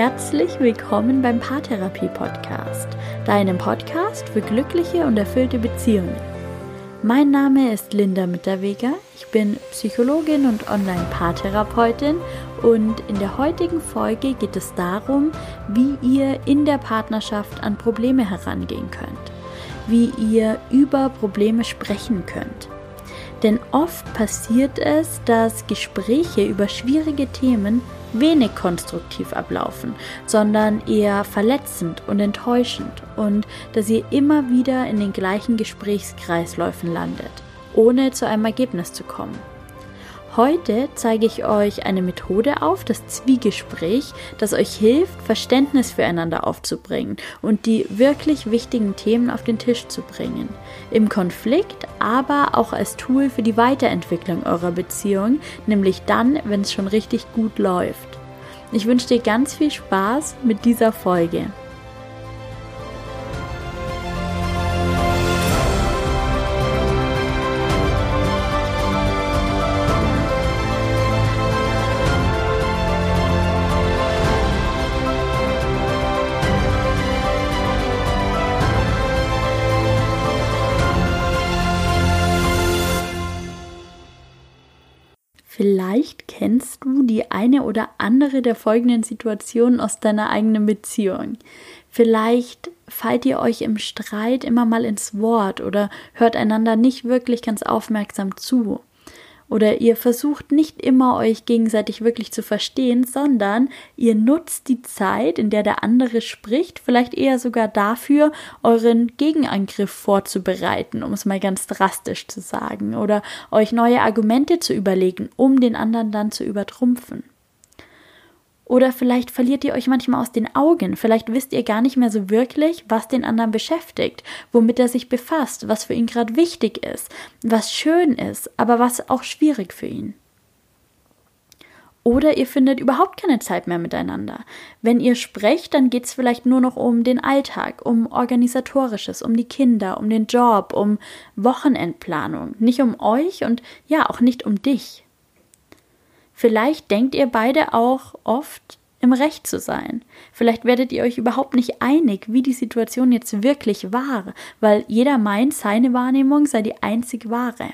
Herzlich willkommen beim Paartherapie Podcast, deinem Podcast für glückliche und erfüllte Beziehungen. Mein Name ist Linda Mitterweger, ich bin Psychologin und Online-Paartherapeutin und in der heutigen Folge geht es darum, wie ihr in der Partnerschaft an Probleme herangehen könnt, wie ihr über Probleme sprechen könnt. Denn oft passiert es, dass Gespräche über schwierige Themen wenig konstruktiv ablaufen, sondern eher verletzend und enttäuschend und dass ihr immer wieder in den gleichen Gesprächskreisläufen landet, ohne zu einem Ergebnis zu kommen. Heute zeige ich euch eine Methode auf, das Zwiegespräch, das euch hilft, Verständnis füreinander aufzubringen und die wirklich wichtigen Themen auf den Tisch zu bringen. Im Konflikt, aber auch als Tool für die Weiterentwicklung eurer Beziehung, nämlich dann, wenn es schon richtig gut läuft. Ich wünsche dir ganz viel Spaß mit dieser Folge. Vielleicht kennst du die eine oder andere der folgenden Situationen aus deiner eigenen Beziehung. Vielleicht fallt ihr euch im Streit immer mal ins Wort oder hört einander nicht wirklich ganz aufmerksam zu. Oder ihr versucht nicht immer euch gegenseitig wirklich zu verstehen, sondern ihr nutzt die Zeit, in der der andere spricht, vielleicht eher sogar dafür, euren Gegenangriff vorzubereiten, um es mal ganz drastisch zu sagen, oder euch neue Argumente zu überlegen, um den anderen dann zu übertrumpfen. Oder vielleicht verliert ihr euch manchmal aus den Augen. Vielleicht wisst ihr gar nicht mehr so wirklich, was den anderen beschäftigt, womit er sich befasst, was für ihn gerade wichtig ist, was schön ist, aber was auch schwierig für ihn. Oder ihr findet überhaupt keine Zeit mehr miteinander. Wenn ihr sprecht, dann geht es vielleicht nur noch um den Alltag, um organisatorisches, um die Kinder, um den Job, um Wochenendplanung, nicht um euch und ja auch nicht um dich. Vielleicht denkt ihr beide auch oft im Recht zu sein. Vielleicht werdet ihr euch überhaupt nicht einig, wie die Situation jetzt wirklich war, weil jeder meint, seine Wahrnehmung sei die einzig wahre.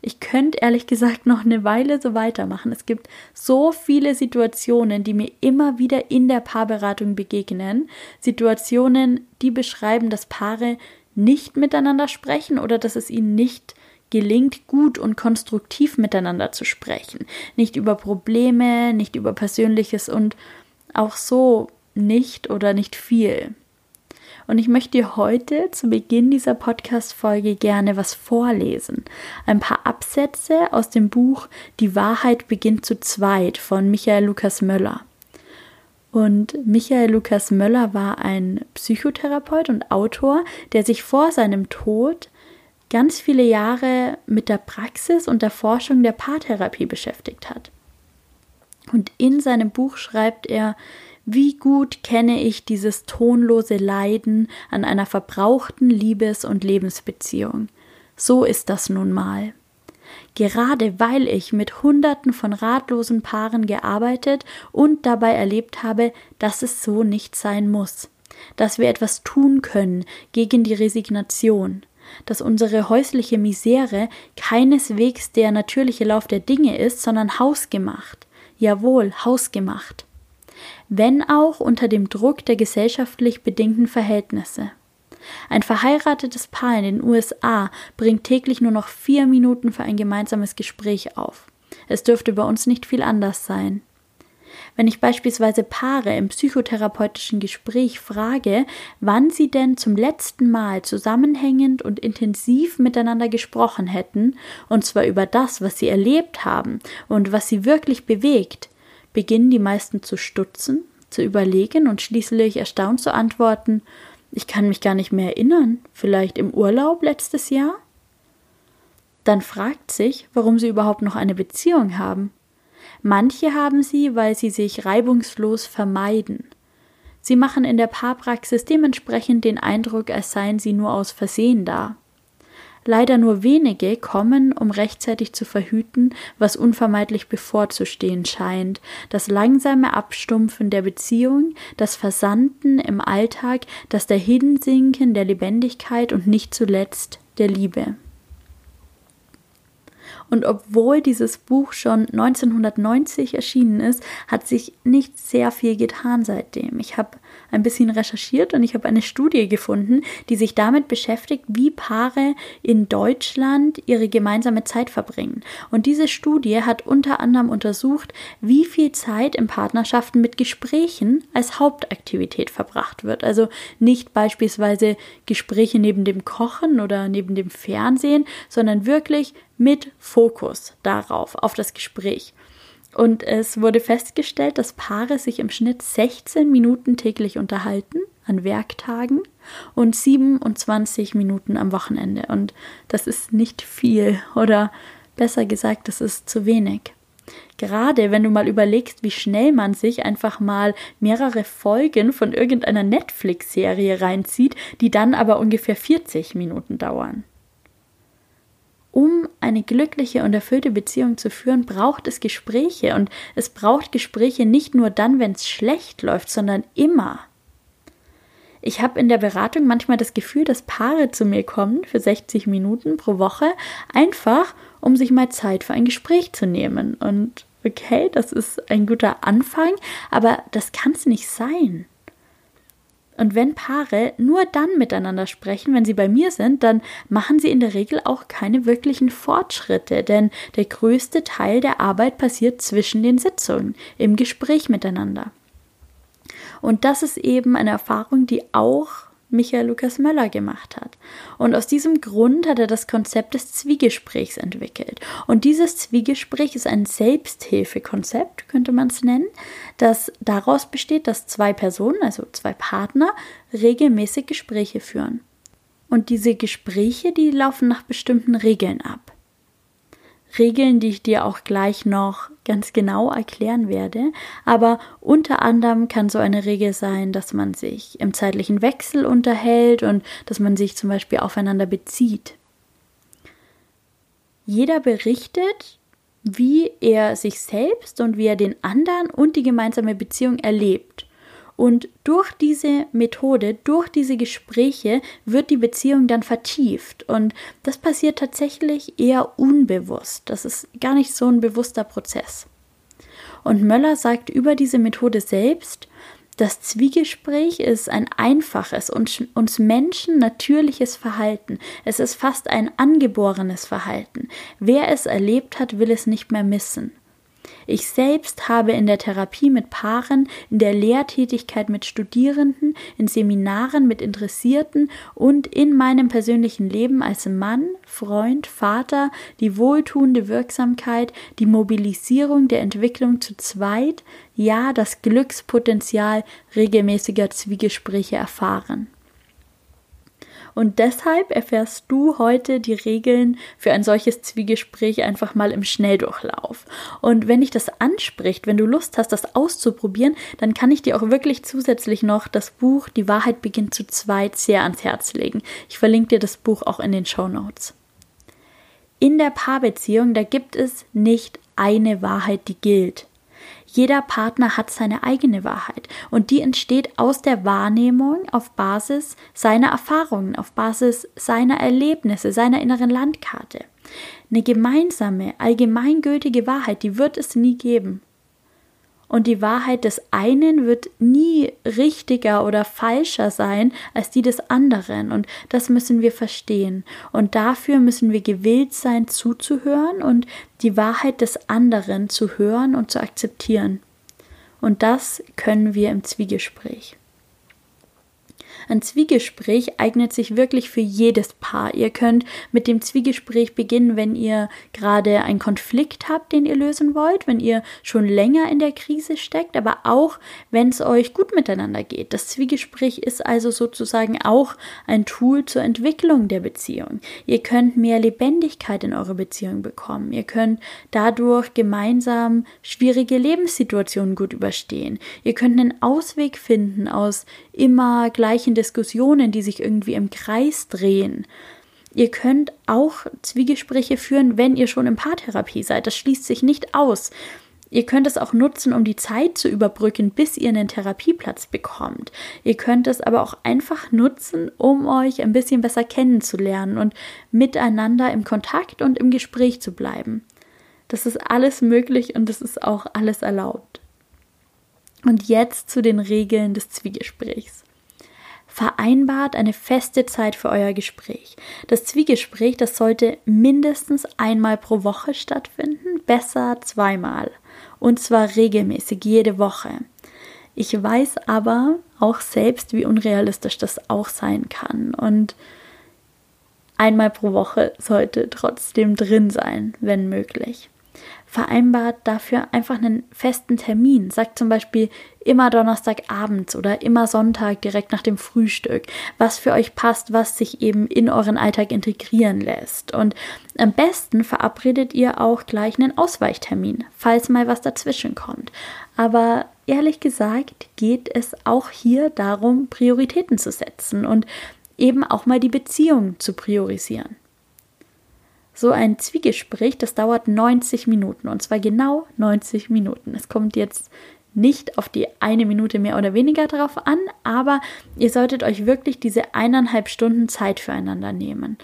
Ich könnte ehrlich gesagt noch eine Weile so weitermachen. Es gibt so viele Situationen, die mir immer wieder in der Paarberatung begegnen. Situationen, die beschreiben, dass Paare nicht miteinander sprechen oder dass es ihnen nicht gelingt, gut und konstruktiv miteinander zu sprechen. Nicht über Probleme, nicht über Persönliches und auch so nicht oder nicht viel. Und ich möchte dir heute zu Beginn dieser Podcast-Folge gerne was vorlesen. Ein paar Absätze aus dem Buch Die Wahrheit beginnt zu zweit von Michael Lukas Möller. Und Michael Lukas Möller war ein Psychotherapeut und Autor, der sich vor seinem Tod ganz viele Jahre mit der Praxis und der Forschung der Paartherapie beschäftigt hat. Und in seinem Buch schreibt er, wie gut kenne ich dieses tonlose Leiden an einer verbrauchten Liebes- und Lebensbeziehung. So ist das nun mal. Gerade weil ich mit Hunderten von ratlosen Paaren gearbeitet und dabei erlebt habe, dass es so nicht sein muss, dass wir etwas tun können gegen die Resignation, dass unsere häusliche Misere keineswegs der natürliche Lauf der Dinge ist, sondern hausgemacht. Jawohl, hausgemacht. Wenn auch unter dem Druck der gesellschaftlich bedingten Verhältnisse. Ein verheiratetes Paar in den USA bringt täglich nur noch vier Minuten für ein gemeinsames Gespräch auf. Es dürfte bei uns nicht viel anders sein. Wenn ich beispielsweise Paare im psychotherapeutischen Gespräch frage, wann sie denn zum letzten Mal zusammenhängend und intensiv miteinander gesprochen hätten, und zwar über das, was sie erlebt haben und was sie wirklich bewegt, beginnen die meisten zu stutzen, zu überlegen und schließlich erstaunt zu antworten, ich kann mich gar nicht mehr erinnern, vielleicht im Urlaub letztes Jahr? Dann fragt sich, warum sie überhaupt noch eine Beziehung haben. Manche haben sie, weil sie sich reibungslos vermeiden. Sie machen in der Paarpraxis dementsprechend den Eindruck, als seien sie nur aus Versehen da. Leider nur wenige kommen, um rechtzeitig zu verhüten, was unvermeidlich bevorzustehen scheint, das langsame Abstumpfen der Beziehung, das Versanden im Alltag, das Dahinsinken der Lebendigkeit und nicht zuletzt der Liebe. Und obwohl dieses Buch schon 1990 erschienen ist, hat sich nicht sehr viel getan seitdem. Ich habe ein bisschen recherchiert und ich habe eine Studie gefunden, die sich damit beschäftigt, wie Paare in Deutschland ihre gemeinsame Zeit verbringen. Und diese Studie hat unter anderem untersucht, wie viel Zeit in Partnerschaften mit Gesprächen als Hauptaktivität verbracht wird. Also nicht beispielsweise Gespräche neben dem Kochen oder neben dem Fernsehen, sondern wirklich mit Fokus darauf, auf das Gespräch. Und es wurde festgestellt, dass Paare sich im Schnitt 16 Minuten täglich unterhalten an Werktagen und 27 Minuten am Wochenende. Und das ist nicht viel oder besser gesagt, das ist zu wenig. Gerade wenn du mal überlegst, wie schnell man sich einfach mal mehrere Folgen von irgendeiner Netflix-Serie reinzieht, die dann aber ungefähr 40 Minuten dauern. Um eine glückliche und erfüllte Beziehung zu führen, braucht es Gespräche. Und es braucht Gespräche nicht nur dann, wenn es schlecht läuft, sondern immer. Ich habe in der Beratung manchmal das Gefühl, dass Paare zu mir kommen für 60 Minuten pro Woche, einfach um sich mal Zeit für ein Gespräch zu nehmen. Und okay, das ist ein guter Anfang, aber das kann es nicht sein. Und wenn Paare nur dann miteinander sprechen, wenn sie bei mir sind, dann machen sie in der Regel auch keine wirklichen Fortschritte, denn der größte Teil der Arbeit passiert zwischen den Sitzungen, im Gespräch miteinander. Und das ist eben eine Erfahrung, die auch Michael Lukas Möller gemacht hat. Und aus diesem Grund hat er das Konzept des Zwiegesprächs entwickelt. Und dieses Zwiegespräch ist ein Selbsthilfekonzept, könnte man es nennen, das daraus besteht, dass zwei Personen, also zwei Partner, regelmäßig Gespräche führen. Und diese Gespräche, die laufen nach bestimmten Regeln ab. Regeln, die ich dir auch gleich noch ganz genau erklären werde. Aber unter anderem kann so eine Regel sein, dass man sich im zeitlichen Wechsel unterhält und dass man sich zum Beispiel aufeinander bezieht. Jeder berichtet, wie er sich selbst und wie er den anderen und die gemeinsame Beziehung erlebt. Und durch diese Methode, durch diese Gespräche wird die Beziehung dann vertieft. Und das passiert tatsächlich eher unbewusst. Das ist gar nicht so ein bewusster Prozess. Und Möller sagt über diese Methode selbst, das Zwiegespräch ist ein einfaches und uns Menschen natürliches Verhalten. Es ist fast ein angeborenes Verhalten. Wer es erlebt hat, will es nicht mehr missen. Ich selbst habe in der Therapie mit Paaren, in der Lehrtätigkeit mit Studierenden, in Seminaren mit Interessierten und in meinem persönlichen Leben als Mann, Freund, Vater die wohltuende Wirksamkeit, die Mobilisierung der Entwicklung zu zweit, ja das Glückspotenzial regelmäßiger Zwiegespräche erfahren. Und deshalb erfährst du heute die Regeln für ein solches Zwiegespräch einfach mal im Schnelldurchlauf. Und wenn dich das anspricht, wenn du Lust hast, das auszuprobieren, dann kann ich dir auch wirklich zusätzlich noch das Buch Die Wahrheit beginnt zu zweit sehr ans Herz legen. Ich verlinke dir das Buch auch in den Show Notes. In der Paarbeziehung, da gibt es nicht eine Wahrheit, die gilt. Jeder Partner hat seine eigene Wahrheit und die entsteht aus der Wahrnehmung auf Basis seiner Erfahrungen, auf Basis seiner Erlebnisse, seiner inneren Landkarte. Eine gemeinsame, allgemeingültige Wahrheit, die wird es nie geben und die Wahrheit des einen wird nie richtiger oder falscher sein als die des anderen und das müssen wir verstehen und dafür müssen wir gewillt sein zuzuhören und die Wahrheit des anderen zu hören und zu akzeptieren. Und das können wir im Zwiegespräch. Ein Zwiegespräch eignet sich wirklich für jedes Paar. Ihr könnt mit dem Zwiegespräch beginnen, wenn ihr gerade einen Konflikt habt, den ihr lösen wollt, wenn ihr schon länger in der Krise steckt, aber auch wenn es euch gut miteinander geht. Das Zwiegespräch ist also sozusagen auch ein Tool zur Entwicklung der Beziehung. Ihr könnt mehr Lebendigkeit in eure Beziehung bekommen. Ihr könnt dadurch gemeinsam schwierige Lebenssituationen gut überstehen. Ihr könnt einen Ausweg finden aus immer gleichen Diskussionen, die sich irgendwie im Kreis drehen. Ihr könnt auch Zwiegespräche führen, wenn ihr schon in Paartherapie seid. Das schließt sich nicht aus. Ihr könnt es auch nutzen, um die Zeit zu überbrücken, bis ihr einen Therapieplatz bekommt. Ihr könnt es aber auch einfach nutzen, um euch ein bisschen besser kennenzulernen und miteinander im Kontakt und im Gespräch zu bleiben. Das ist alles möglich und das ist auch alles erlaubt. Und jetzt zu den Regeln des Zwiegesprächs. Vereinbart eine feste Zeit für euer Gespräch. Das Zwiegespräch, das sollte mindestens einmal pro Woche stattfinden, besser zweimal. Und zwar regelmäßig, jede Woche. Ich weiß aber auch selbst, wie unrealistisch das auch sein kann. Und einmal pro Woche sollte trotzdem drin sein, wenn möglich vereinbart dafür einfach einen festen Termin. Sagt zum Beispiel immer Donnerstagabends oder immer Sonntag direkt nach dem Frühstück, was für euch passt, was sich eben in euren Alltag integrieren lässt. Und am besten verabredet ihr auch gleich einen Ausweichtermin, falls mal was dazwischen kommt. Aber ehrlich gesagt geht es auch hier darum, Prioritäten zu setzen und eben auch mal die Beziehung zu priorisieren. So ein Zwiegespräch, das dauert 90 Minuten und zwar genau 90 Minuten. Es kommt jetzt nicht auf die eine Minute mehr oder weniger drauf an, aber ihr solltet euch wirklich diese eineinhalb Stunden Zeit füreinander nehmen,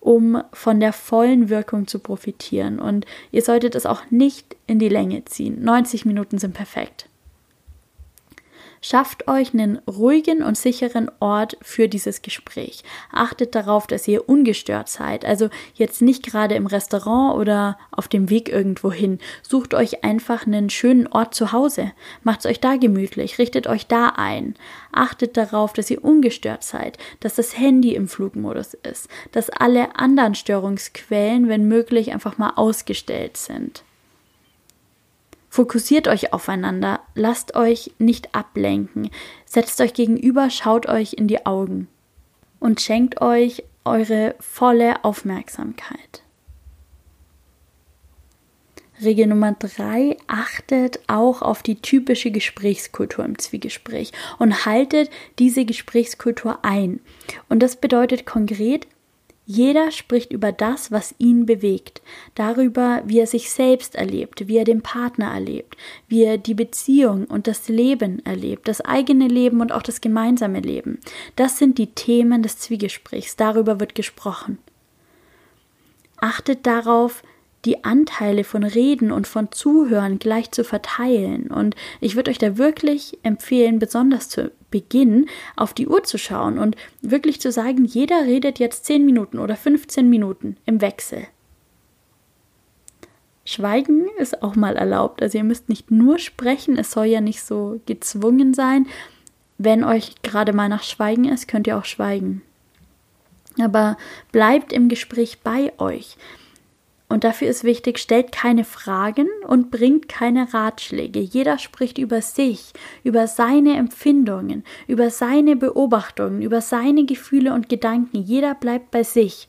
um von der vollen Wirkung zu profitieren. Und ihr solltet es auch nicht in die Länge ziehen. 90 Minuten sind perfekt. Schafft euch einen ruhigen und sicheren Ort für dieses Gespräch. Achtet darauf, dass ihr ungestört seid. Also jetzt nicht gerade im Restaurant oder auf dem Weg irgendwo hin. Sucht euch einfach einen schönen Ort zu Hause. Macht es euch da gemütlich. Richtet euch da ein. Achtet darauf, dass ihr ungestört seid, dass das Handy im Flugmodus ist, dass alle anderen Störungsquellen, wenn möglich, einfach mal ausgestellt sind. Fokussiert euch aufeinander, lasst euch nicht ablenken, setzt euch gegenüber, schaut euch in die Augen und schenkt euch eure volle Aufmerksamkeit. Regel Nummer drei, achtet auch auf die typische Gesprächskultur im Zwiegespräch und haltet diese Gesprächskultur ein. Und das bedeutet konkret, jeder spricht über das, was ihn bewegt, darüber, wie er sich selbst erlebt, wie er den Partner erlebt, wie er die Beziehung und das Leben erlebt, das eigene Leben und auch das gemeinsame Leben. Das sind die Themen des Zwiegesprächs, darüber wird gesprochen. Achtet darauf, die Anteile von Reden und von Zuhören gleich zu verteilen. Und ich würde euch da wirklich empfehlen, besonders zu Beginn auf die Uhr zu schauen und wirklich zu sagen, jeder redet jetzt 10 Minuten oder 15 Minuten im Wechsel. Schweigen ist auch mal erlaubt. Also ihr müsst nicht nur sprechen, es soll ja nicht so gezwungen sein. Wenn euch gerade mal nach Schweigen ist, könnt ihr auch schweigen. Aber bleibt im Gespräch bei euch. Und dafür ist wichtig, stellt keine Fragen und bringt keine Ratschläge. Jeder spricht über sich, über seine Empfindungen, über seine Beobachtungen, über seine Gefühle und Gedanken. Jeder bleibt bei sich.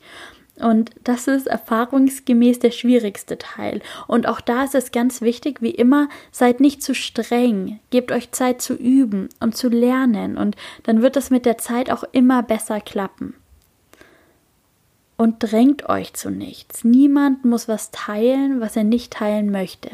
Und das ist erfahrungsgemäß der schwierigste Teil. Und auch da ist es ganz wichtig, wie immer, seid nicht zu streng. Gebt euch Zeit zu üben und zu lernen. Und dann wird es mit der Zeit auch immer besser klappen und drängt euch zu nichts. Niemand muss was teilen, was er nicht teilen möchte.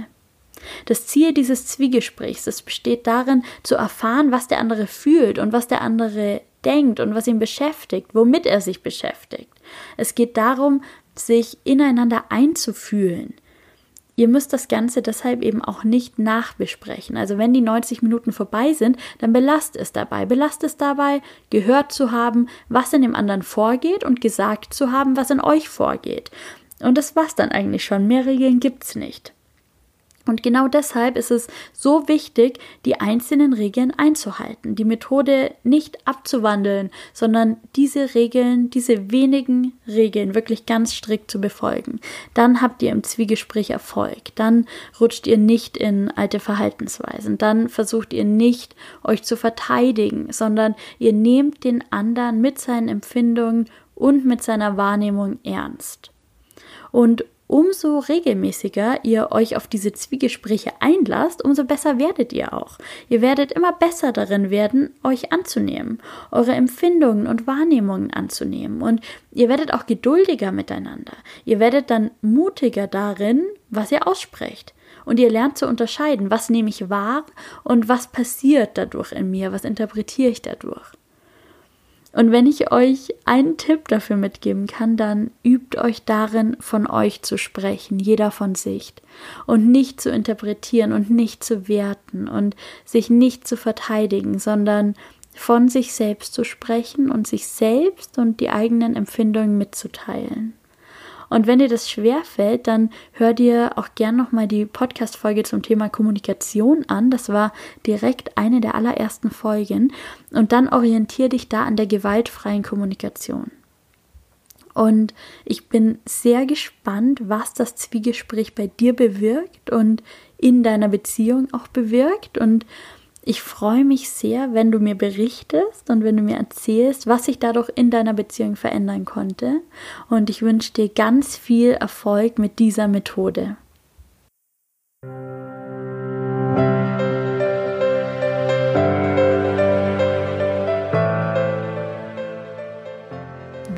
Das Ziel dieses Zwiegesprächs, das besteht darin, zu erfahren, was der andere fühlt und was der andere denkt und was ihn beschäftigt, womit er sich beschäftigt. Es geht darum, sich ineinander einzufühlen, Ihr müsst das Ganze deshalb eben auch nicht nachbesprechen. Also wenn die 90 Minuten vorbei sind, dann belasst es dabei. Belasst es dabei, gehört zu haben, was in dem anderen vorgeht und gesagt zu haben, was in euch vorgeht. Und das war's dann eigentlich schon. Mehr Regeln gibt's nicht. Und genau deshalb ist es so wichtig, die einzelnen Regeln einzuhalten, die Methode nicht abzuwandeln, sondern diese Regeln, diese wenigen Regeln wirklich ganz strikt zu befolgen. Dann habt ihr im Zwiegespräch Erfolg, dann rutscht ihr nicht in alte Verhaltensweisen, dann versucht ihr nicht euch zu verteidigen, sondern ihr nehmt den anderen mit seinen Empfindungen und mit seiner Wahrnehmung ernst. Und umso regelmäßiger ihr euch auf diese Zwiegespräche einlasst, umso besser werdet ihr auch. Ihr werdet immer besser darin werden, euch anzunehmen, eure Empfindungen und Wahrnehmungen anzunehmen. Und ihr werdet auch geduldiger miteinander. Ihr werdet dann mutiger darin, was ihr aussprecht. Und ihr lernt zu unterscheiden, was nehme ich wahr und was passiert dadurch in mir, was interpretiere ich dadurch. Und wenn ich euch einen Tipp dafür mitgeben kann, dann übt euch darin, von euch zu sprechen, jeder von sich, und nicht zu interpretieren und nicht zu werten und sich nicht zu verteidigen, sondern von sich selbst zu sprechen und sich selbst und die eigenen Empfindungen mitzuteilen. Und wenn dir das schwer fällt, dann hör dir auch gern nochmal die Podcast-Folge zum Thema Kommunikation an. Das war direkt eine der allerersten Folgen. Und dann orientier dich da an der gewaltfreien Kommunikation. Und ich bin sehr gespannt, was das Zwiegespräch bei dir bewirkt und in deiner Beziehung auch bewirkt. Und ich freue mich sehr, wenn du mir berichtest und wenn du mir erzählst, was sich dadurch in deiner Beziehung verändern konnte. Und ich wünsche dir ganz viel Erfolg mit dieser Methode.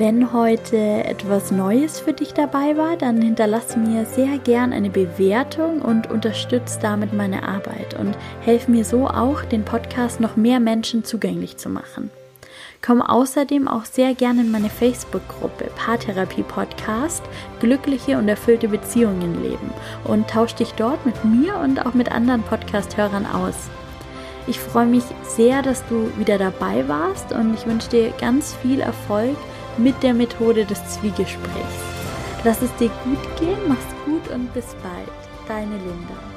Wenn heute etwas Neues für dich dabei war, dann hinterlass mir sehr gern eine Bewertung und unterstütze damit meine Arbeit und helf mir so auch, den Podcast noch mehr Menschen zugänglich zu machen. Komm außerdem auch sehr gerne in meine Facebook-Gruppe Paartherapie Podcast Glückliche und erfüllte Beziehungen leben und tausch dich dort mit mir und auch mit anderen Podcast-Hörern aus. Ich freue mich sehr, dass du wieder dabei warst und ich wünsche dir ganz viel Erfolg mit der Methode des Zwiegesprächs. Lass es dir gut gehen, mach's gut und bis bald. Deine Linda.